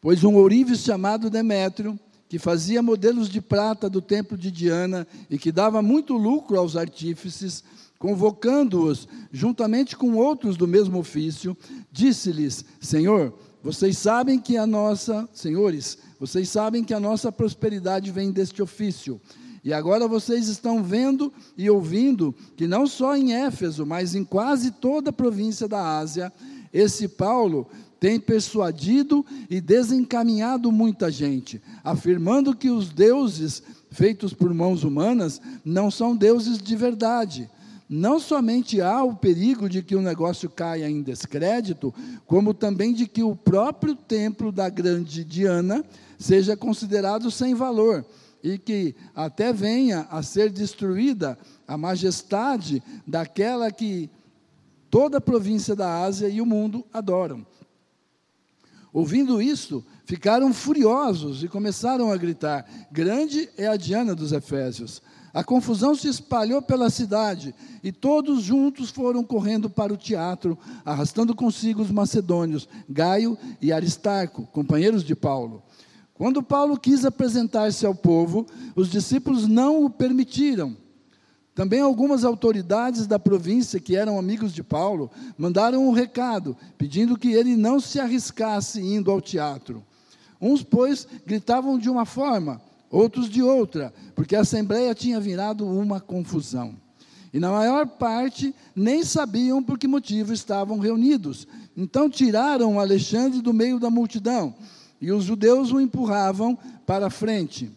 Pois um ourives chamado Demétrio que fazia modelos de prata do templo de Diana e que dava muito lucro aos artífices, convocando-os, juntamente com outros do mesmo ofício, disse-lhes: Senhor, vocês sabem que a nossa, senhores, vocês sabem que a nossa prosperidade vem deste ofício. E agora vocês estão vendo e ouvindo que não só em Éfeso, mas em quase toda a província da Ásia, esse Paulo tem persuadido e desencaminhado muita gente, afirmando que os deuses feitos por mãos humanas não são deuses de verdade. Não somente há o perigo de que o negócio caia em descrédito, como também de que o próprio templo da grande Diana seja considerado sem valor e que até venha a ser destruída a majestade daquela que toda a província da Ásia e o mundo adoram. Ouvindo isso, ficaram furiosos e começaram a gritar: Grande é a Diana dos Efésios. A confusão se espalhou pela cidade e todos juntos foram correndo para o teatro, arrastando consigo os macedônios, Gaio e Aristarco, companheiros de Paulo. Quando Paulo quis apresentar-se ao povo, os discípulos não o permitiram. Também algumas autoridades da província, que eram amigos de Paulo, mandaram um recado, pedindo que ele não se arriscasse indo ao teatro. Uns, pois, gritavam de uma forma, outros de outra, porque a assembleia tinha virado uma confusão. E na maior parte nem sabiam por que motivo estavam reunidos. Então tiraram Alexandre do meio da multidão e os judeus o empurravam para a frente.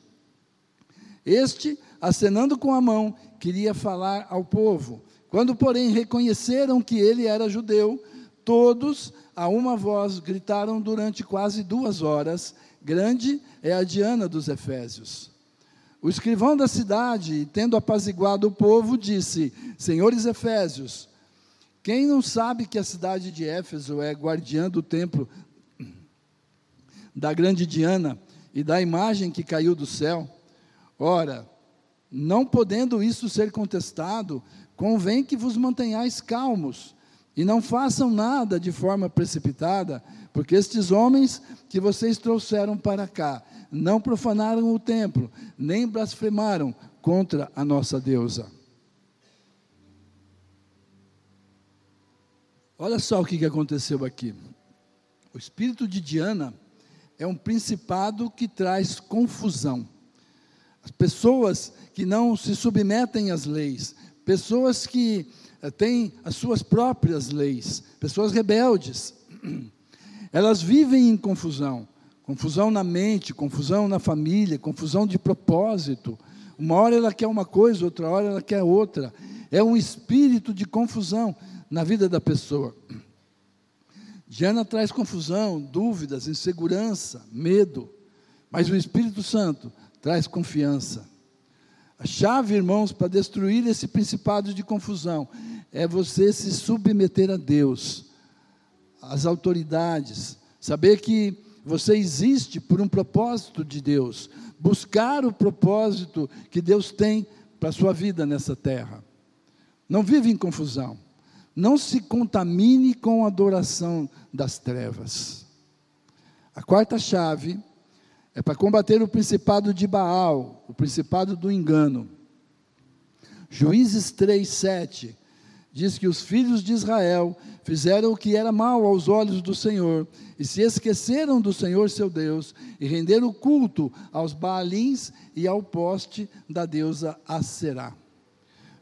Este, acenando com a mão, queria falar ao povo. Quando, porém, reconheceram que ele era judeu, todos, a uma voz, gritaram durante quase duas horas: Grande é a Diana dos Efésios. O escrivão da cidade, tendo apaziguado o povo, disse: Senhores Efésios, quem não sabe que a cidade de Éfeso é guardiã do templo da grande Diana e da imagem que caiu do céu. Ora, não podendo isso ser contestado, convém que vos mantenhais calmos e não façam nada de forma precipitada, porque estes homens que vocês trouxeram para cá não profanaram o templo, nem blasfemaram contra a nossa deusa. Olha só o que aconteceu aqui. O espírito de Diana é um principado que traz confusão. As pessoas que não se submetem às leis, pessoas que eh, têm as suas próprias leis, pessoas rebeldes, elas vivem em confusão. Confusão na mente, confusão na família, confusão de propósito. Uma hora ela quer uma coisa, outra hora ela quer outra. É um espírito de confusão na vida da pessoa. Diana traz confusão, dúvidas, insegurança, medo, mas o Espírito Santo traz confiança. A chave, irmãos, para destruir esse principado de confusão é você se submeter a Deus, às autoridades, saber que você existe por um propósito de Deus, buscar o propósito que Deus tem para a sua vida nessa terra. Não vive em confusão. Não se contamine com a adoração das trevas. A quarta chave é para combater o principado de Baal, o principado do engano. Juízes 3, 7 diz que os filhos de Israel fizeram o que era mal aos olhos do Senhor e se esqueceram do Senhor seu Deus e renderam culto aos Baalins e ao poste da deusa Aserá.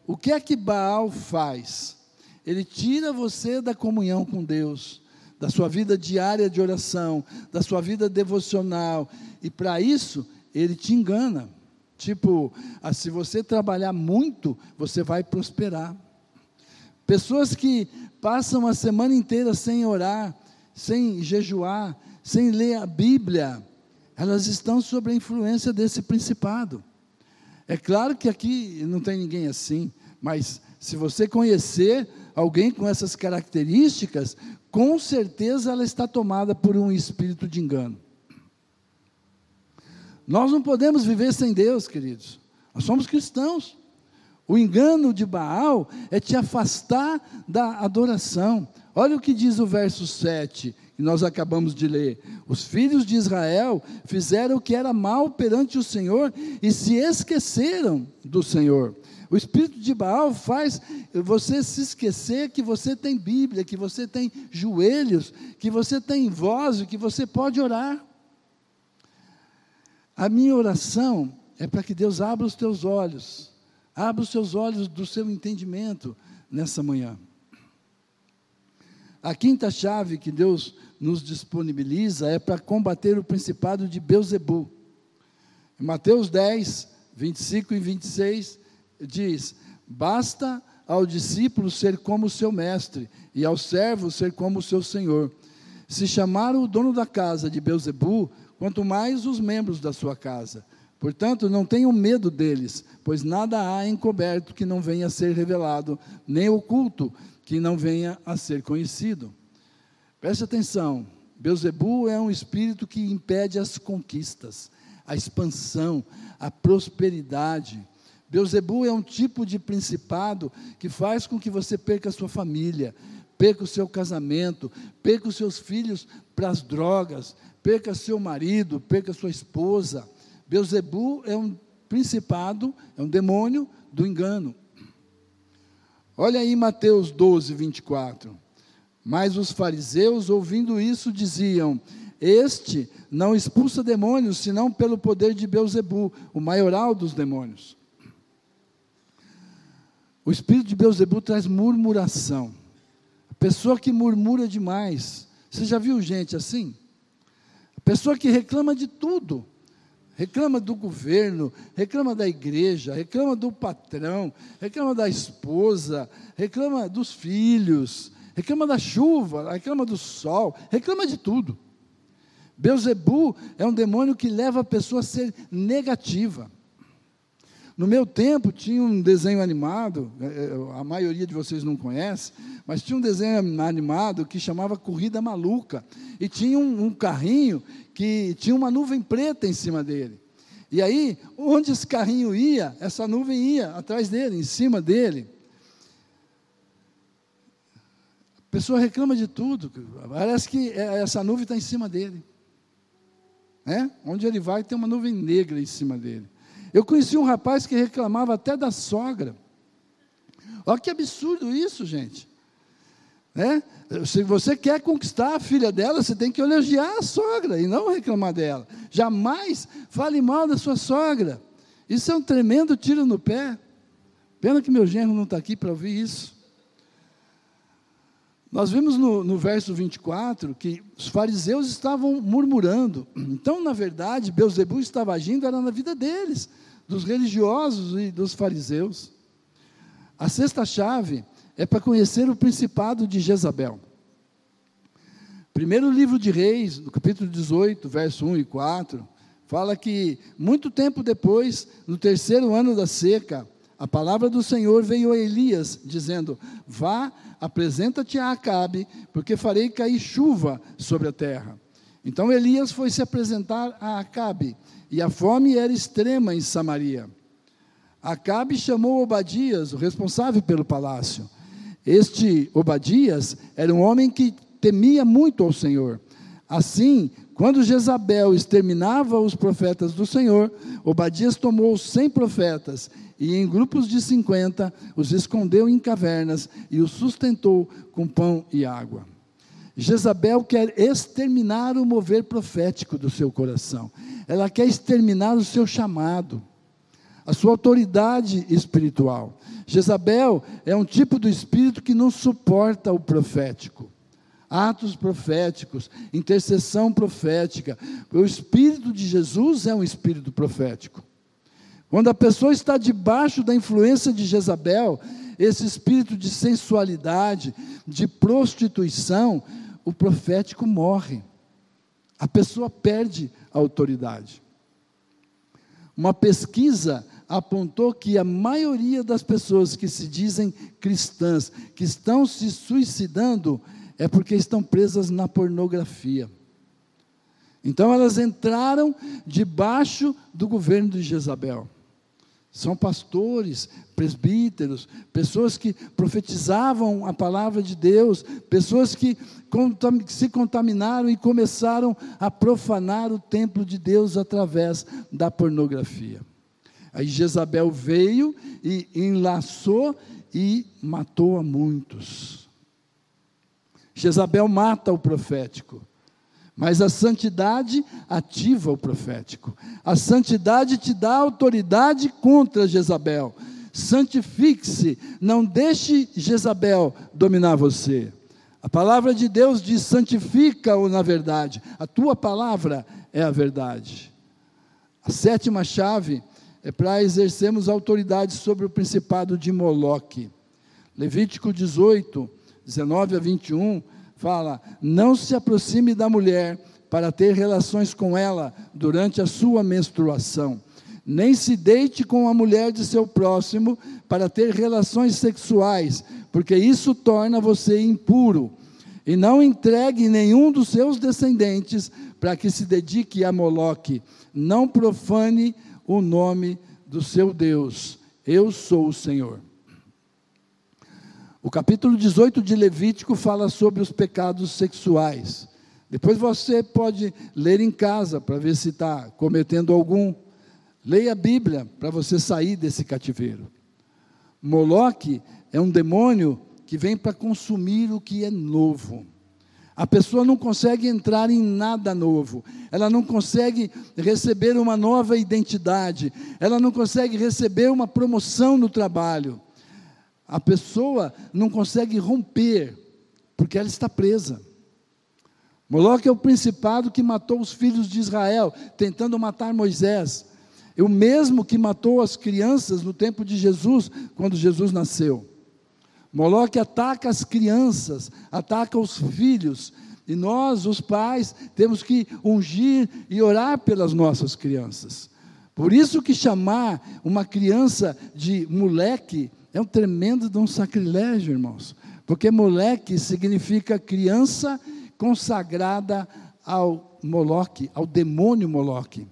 O que é que Baal faz? Ele tira você da comunhão com Deus da sua vida diária de oração, da sua vida devocional. E para isso, ele te engana. Tipo, ah, se você trabalhar muito, você vai prosperar. Pessoas que passam a semana inteira sem orar, sem jejuar, sem ler a Bíblia, elas estão sob a influência desse principado. É claro que aqui não tem ninguém assim, mas se você conhecer alguém com essas características, com certeza ela está tomada por um espírito de engano. Nós não podemos viver sem Deus, queridos. Nós somos cristãos. O engano de Baal é te afastar da adoração. Olha o que diz o verso 7, que nós acabamos de ler. Os filhos de Israel fizeram o que era mal perante o Senhor e se esqueceram do Senhor. O espírito de Baal faz você se esquecer que você tem Bíblia, que você tem joelhos, que você tem voz, que você pode orar. A minha oração é para que Deus abra os teus olhos, abra os teus olhos do seu entendimento nessa manhã. A quinta chave que Deus nos disponibiliza é para combater o principado de Beuzebu. Mateus 10, 25 e 26, diz: Basta ao discípulo ser como seu mestre, e ao servo ser como seu senhor. Se chamaram o dono da casa de Beuzebu, quanto mais os membros da sua casa. Portanto, não tenham medo deles, pois nada há encoberto que não venha a ser revelado, nem oculto que não venha a ser conhecido. Preste atenção, Beuzebu é um espírito que impede as conquistas, a expansão, a prosperidade. Beuzebu é um tipo de principado que faz com que você perca a sua família, perca o seu casamento, perca os seus filhos para as drogas, perca seu marido, perca sua esposa. Beuzebu é um principado, é um demônio do engano. Olha aí Mateus 12, 24. Mas os fariseus, ouvindo isso, diziam: Este não expulsa demônios, senão pelo poder de Beuzebu, o maioral dos demônios. O espírito de Beuzebu traz murmuração. A pessoa que murmura demais. Você já viu gente assim? A pessoa que reclama de tudo. Reclama do governo, reclama da igreja, reclama do patrão, reclama da esposa, reclama dos filhos, reclama da chuva, reclama do sol, reclama de tudo. Beuzebu é um demônio que leva a pessoa a ser negativa. No meu tempo tinha um desenho animado, é, é, a maioria de vocês não conhece, mas tinha um desenho animado que chamava Corrida Maluca. E tinha um, um carrinho que tinha uma nuvem preta em cima dele. E aí, onde esse carrinho ia, essa nuvem ia atrás dele, em cima dele. A pessoa reclama de tudo, parece que é, essa nuvem está em cima dele. É? Onde ele vai, tem uma nuvem negra em cima dele. Eu conheci um rapaz que reclamava até da sogra. Olha que absurdo isso, gente. Né? Se você quer conquistar a filha dela, você tem que elogiar a sogra e não reclamar dela. Jamais fale mal da sua sogra. Isso é um tremendo tiro no pé. Pena que meu genro não está aqui para ouvir isso. Nós vimos no, no, verso 24 que os fariseus estavam murmurando. Então, na verdade, Beuzebu estava agindo era na vida deles, dos religiosos e dos fariseus. A sexta chave é para conhecer o principado de Jezabel. Primeiro livro de Reis, no capítulo 18, verso 1 e 4, fala que muito tempo depois, no terceiro ano da seca, a palavra do Senhor veio a Elias, dizendo: Vá, apresenta-te a Acabe, porque farei cair chuva sobre a terra. Então Elias foi se apresentar a Acabe, e a fome era extrema em Samaria. Acabe chamou Obadias, o responsável pelo palácio. Este Obadias era um homem que temia muito ao Senhor. Assim, quando Jezabel exterminava os profetas do Senhor, Obadias tomou cem profetas e em grupos de cinquenta os escondeu em cavernas e os sustentou com pão e água. Jezabel quer exterminar o mover profético do seu coração. Ela quer exterminar o seu chamado, a sua autoridade espiritual. Jezabel é um tipo do espírito que não suporta o profético. Atos proféticos, intercessão profética. O espírito de Jesus é um espírito profético. Quando a pessoa está debaixo da influência de Jezabel, esse espírito de sensualidade, de prostituição, o profético morre. A pessoa perde a autoridade. Uma pesquisa apontou que a maioria das pessoas que se dizem cristãs, que estão se suicidando, é porque estão presas na pornografia. Então elas entraram debaixo do governo de Jezabel. São pastores, presbíteros, pessoas que profetizavam a palavra de Deus, pessoas que se contaminaram e começaram a profanar o templo de Deus através da pornografia. Aí Jezabel veio e enlaçou e matou a muitos. Jezabel mata o profético. Mas a santidade ativa o profético. A santidade te dá autoridade contra Jezabel. Santifique-se, não deixe Jezabel dominar você. A palavra de Deus diz: santifica-o na verdade. A tua palavra é a verdade. A sétima chave é para exercermos autoridade sobre o principado de Moloque. Levítico 18, 19 a 21 fala: Não se aproxime da mulher para ter relações com ela durante a sua menstruação, nem se deite com a mulher de seu próximo para ter relações sexuais, porque isso torna você impuro. E não entregue nenhum dos seus descendentes para que se dedique a Moloque. Não profane o nome do seu Deus. Eu sou o Senhor. O capítulo 18 de Levítico fala sobre os pecados sexuais. Depois você pode ler em casa para ver se está cometendo algum. Leia a Bíblia para você sair desse cativeiro. Moloque é um demônio que vem para consumir o que é novo. A pessoa não consegue entrar em nada novo, ela não consegue receber uma nova identidade, ela não consegue receber uma promoção no trabalho. A pessoa não consegue romper, porque ela está presa. Moloque é o principado que matou os filhos de Israel, tentando matar Moisés. É o mesmo que matou as crianças no tempo de Jesus, quando Jesus nasceu. Moloque ataca as crianças, ataca os filhos. E nós, os pais, temos que ungir e orar pelas nossas crianças. Por isso que chamar uma criança de moleque é um tremendo de um sacrilégio, irmãos. Porque moleque significa criança consagrada ao Moloque, ao demônio Moloque.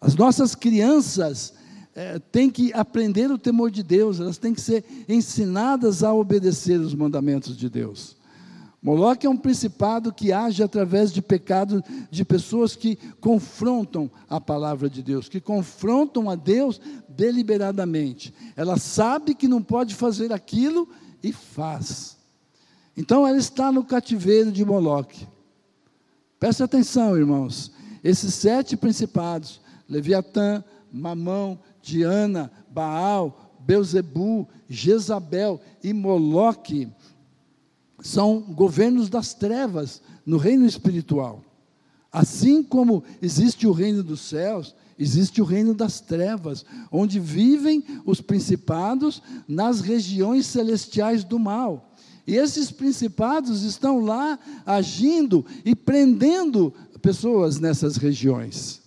As nossas crianças é, têm que aprender o temor de Deus, elas têm que ser ensinadas a obedecer os mandamentos de Deus. Moloque é um principado que age através de pecado de pessoas que confrontam a palavra de Deus, que confrontam a Deus deliberadamente. Ela sabe que não pode fazer aquilo e faz. Então ela está no cativeiro de Moloque. Preste atenção, irmãos. Esses sete principados, Leviatã, Mamão, Diana, Baal, Beuzebu, Jezabel e Moloque, são governos das trevas no reino espiritual. Assim como existe o reino dos céus, existe o reino das trevas, onde vivem os principados nas regiões celestiais do mal. E esses principados estão lá agindo e prendendo pessoas nessas regiões.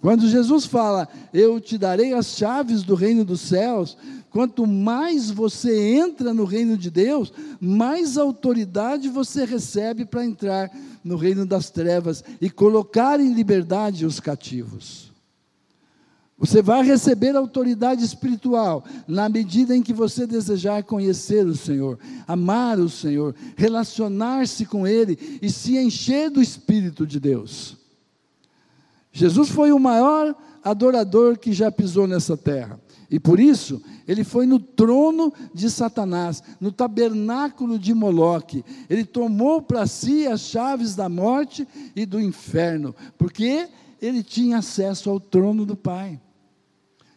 Quando Jesus fala, Eu te darei as chaves do reino dos céus, quanto mais você entra no reino de Deus, mais autoridade você recebe para entrar no reino das trevas e colocar em liberdade os cativos. Você vai receber autoridade espiritual na medida em que você desejar conhecer o Senhor, amar o Senhor, relacionar-se com Ele e se encher do Espírito de Deus. Jesus foi o maior adorador que já pisou nessa terra. E por isso, ele foi no trono de Satanás, no tabernáculo de Moloque. Ele tomou para si as chaves da morte e do inferno, porque ele tinha acesso ao trono do Pai.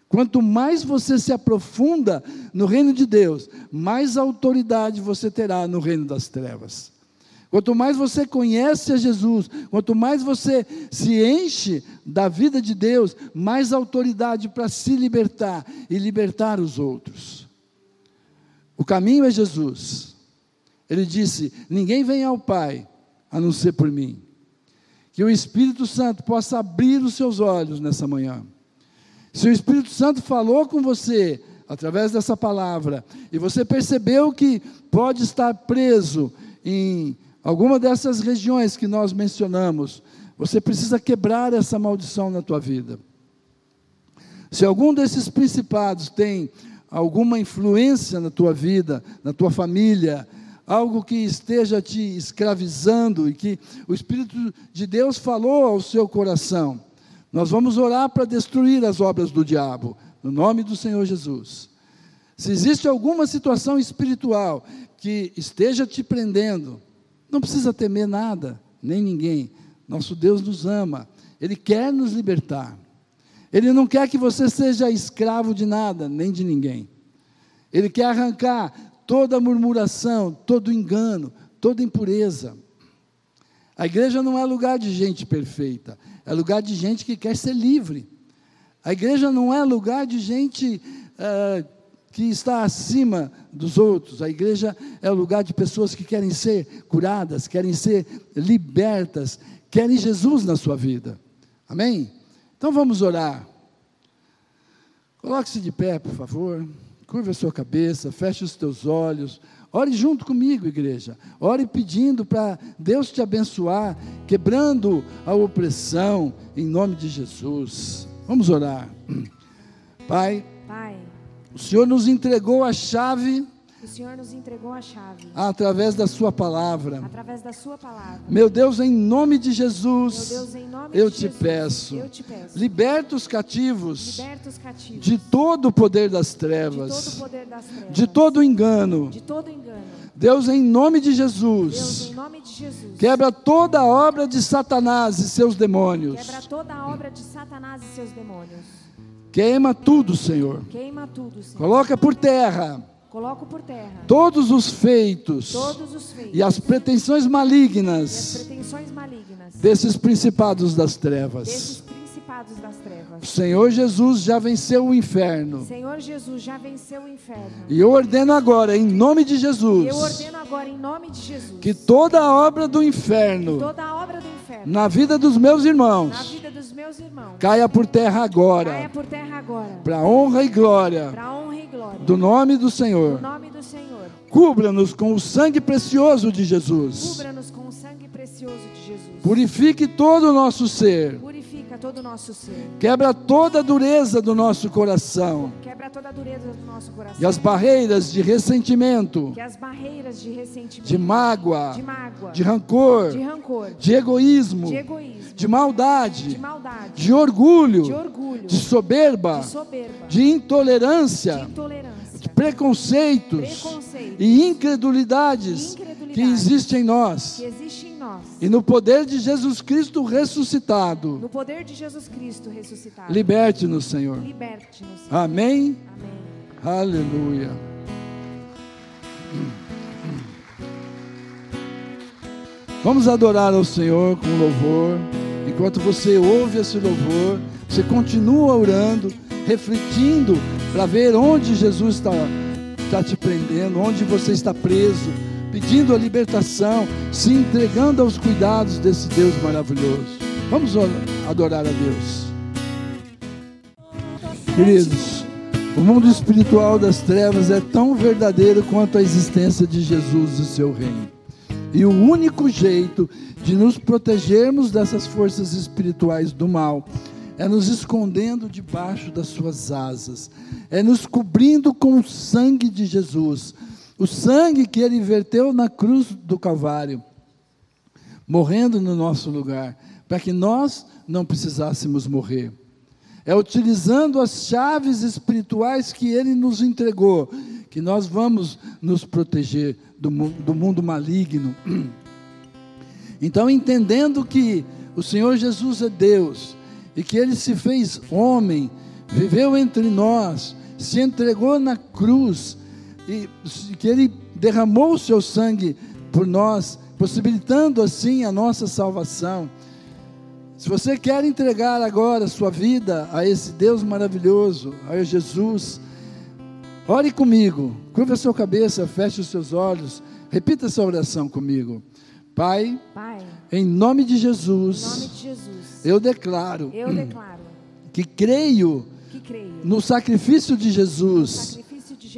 Quanto mais você se aprofunda no reino de Deus, mais autoridade você terá no reino das trevas. Quanto mais você conhece a Jesus, quanto mais você se enche da vida de Deus, mais autoridade para se libertar e libertar os outros. O caminho é Jesus. Ele disse: Ninguém vem ao Pai a não ser por mim. Que o Espírito Santo possa abrir os seus olhos nessa manhã. Se o Espírito Santo falou com você através dessa palavra e você percebeu que pode estar preso em alguma dessas regiões que nós mencionamos, você precisa quebrar essa maldição na tua vida. Se algum desses principados tem alguma influência na tua vida, na tua família, algo que esteja te escravizando e que o Espírito de Deus falou ao seu coração, nós vamos orar para destruir as obras do diabo, no nome do Senhor Jesus. Se existe alguma situação espiritual que esteja te prendendo, não precisa temer nada, nem ninguém. Nosso Deus nos ama, Ele quer nos libertar. Ele não quer que você seja escravo de nada, nem de ninguém. Ele quer arrancar toda murmuração, todo engano, toda impureza. A igreja não é lugar de gente perfeita, é lugar de gente que quer ser livre. A igreja não é lugar de gente uh, que está acima dos outros. A igreja é o lugar de pessoas que querem ser curadas, querem ser libertas, querem Jesus na sua vida. Amém? Então vamos orar. Coloque-se de pé, por favor. Curva a sua cabeça, feche os teus olhos. Ore junto comigo, igreja. Ore pedindo para Deus te abençoar, quebrando a opressão, em nome de Jesus. Vamos orar. Pai, Pai, o Senhor nos entregou a chave o Senhor nos entregou a chave através da Sua palavra. através da Sua palavra. Meu Deus, em nome de Meu Jesus, Deus, em nome eu de te Jesus, peço, eu te peço. liberta os cativos Liberta os cativos de todo o poder das de todo o trevas, poder das trevas, de todo o engano. de todo engano. Deus, em nome de Deus, Jesus, em nome de Jesus, quebra toda a obra de Satanás e seus demônios. quebra toda a obra de Satanás e seus demônios. Queima tudo, Senhor. Queima tudo, Senhor. Coloca por terra Coloca por terra todos os feitos todos os feitos e as pretensões e as malignas pretensões malignas desses principados das trevas. desses principados das O. Senhor Jesus já venceu o inferno. Senhor Jesus já venceu o inferno. E eu ordeno agora, em nome de E Jesus, eu ordeno agora, em nome de Jesus, que toda a obra do inferno toda a obra do inferno na vida dos meus na irmãos vida dos meus irmãos caia por terra caia agora, por terra agora, para honra e glória para honra e glória do nome do do Senhor. nome do Senhor. Cubra-nos com o sangue precioso de Jesus. Cubra-nos com o sangue precioso de Jesus. Purifique todo o nosso ser. Purifica todo o nosso ser. Quebra toda a dureza do nosso coração Toda a dureza do nosso coração. e as barreiras de ressentimento, Que as barreiras de ressentimento, de mágoa, de mágoa, de rancor, de rancor, de egoísmo, de egoísmo, de de maldade, maldade, de orgulho, de orgulho, soberba, de soberba, de intolerância, de intolerância, preconceitos preconceito e incredulidades Incredulidade. que existem em nós. que existe nós. E no poder de Jesus Cristo ressuscitado, No poder de Jesus Cristo ressuscitado. liberte-nos, Senhor. Liberte-nos. Amém? Amém. Aleluia. Vamos adorar ao Senhor com louvor. Enquanto você ouve esse louvor, você continua orando, refletindo para ver onde Jesus está, está te prendendo, onde você está preso, pedindo a libertação, se entregando aos cuidados desse Deus maravilhoso. Vamos adorar a Deus. Queridos, o mundo espiritual das trevas é tão verdadeiro quanto a existência de Jesus e seu reino. E o único jeito de nos protegermos dessas forças espirituais do mal é nos escondendo debaixo das suas asas, é nos cobrindo com o sangue de Jesus, o sangue que ele verteu na cruz do Calvário, morrendo no nosso lugar, para que nós não precisássemos morrer. É utilizando as chaves espirituais que ele nos entregou, que nós vamos nos proteger do, do mundo maligno. Então, entendendo que o Senhor Jesus é Deus e que ele se fez homem, viveu entre nós, se entregou na cruz e que ele derramou o seu sangue por nós, possibilitando assim a nossa salvação. Se você quer entregar agora a sua vida a esse Deus maravilhoso, a Jesus, ore comigo, curva a sua cabeça, feche os seus olhos, repita essa oração comigo. Pai, Pai, em nome de em Jesus, nome de Jesus, eu declaro eu declaro que creio que creio no sacrifício de Jesus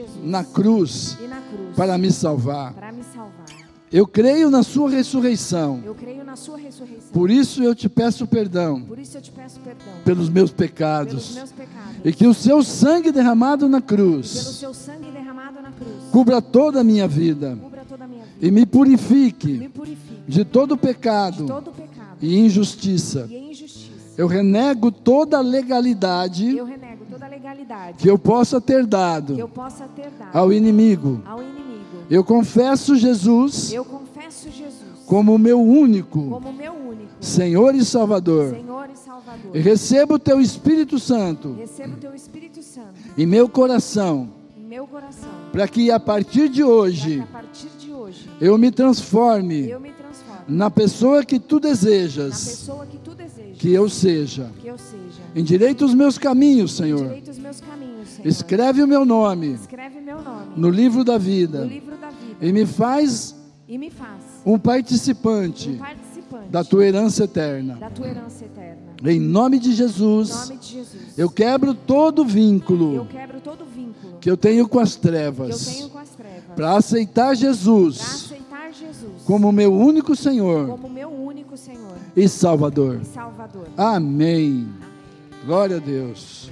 Jesus na cruz na cruz para me salvar. para me salvar. Eu creio na sua ressurreição. Eu creio na sua ressurreição. Por isso eu te peço perdão Por isso eu te peço perdão pelos meus pelos pecados. meus pecados. E que o seu sangue derramado na Pelo cruz seu sangue derramado na cruz. cubra toda a minha vida Cubra toda a minha vida. e me purifique Me purifique de todo de pecado todo pecado e injustiça. e injustiça. Eu renego toda a legalidade Eu renego legalidade que eu possa ter dado possa ter dado ao inimigo. ao inimigo. Eu confesso Jesus Eu confesso Jesus como meu único como meu único Senhor e Salvador. Senhor e Salvador. Recebo o teu Espírito Santo Recebo o teu Espírito Santo em meu coração, em meu coração. para que a partir de hoje a partir de hoje eu me transforme eu me transforme na pessoa que tu desejas que tu desejas que eu seja. que eu seja. Endireita os meus caminhos, Senhor. Os meus caminhos, Senhor. Escreve o meu nome Escreve meu nome no livro da no vida livro da vida e me faz e me faz um um participante participante da tua herança eterna. da tua herança eterna. Em nome de Jesus, nome de Jesus. eu quebro todo Eu vínculo quebro todo vínculo que eu tenho com as eu trevas trevas. para aceitar Jesus aceitar Jesus como meu único Senhor como meu único Senhor e Salvador. e Salvador. Amém. Glória a Deus.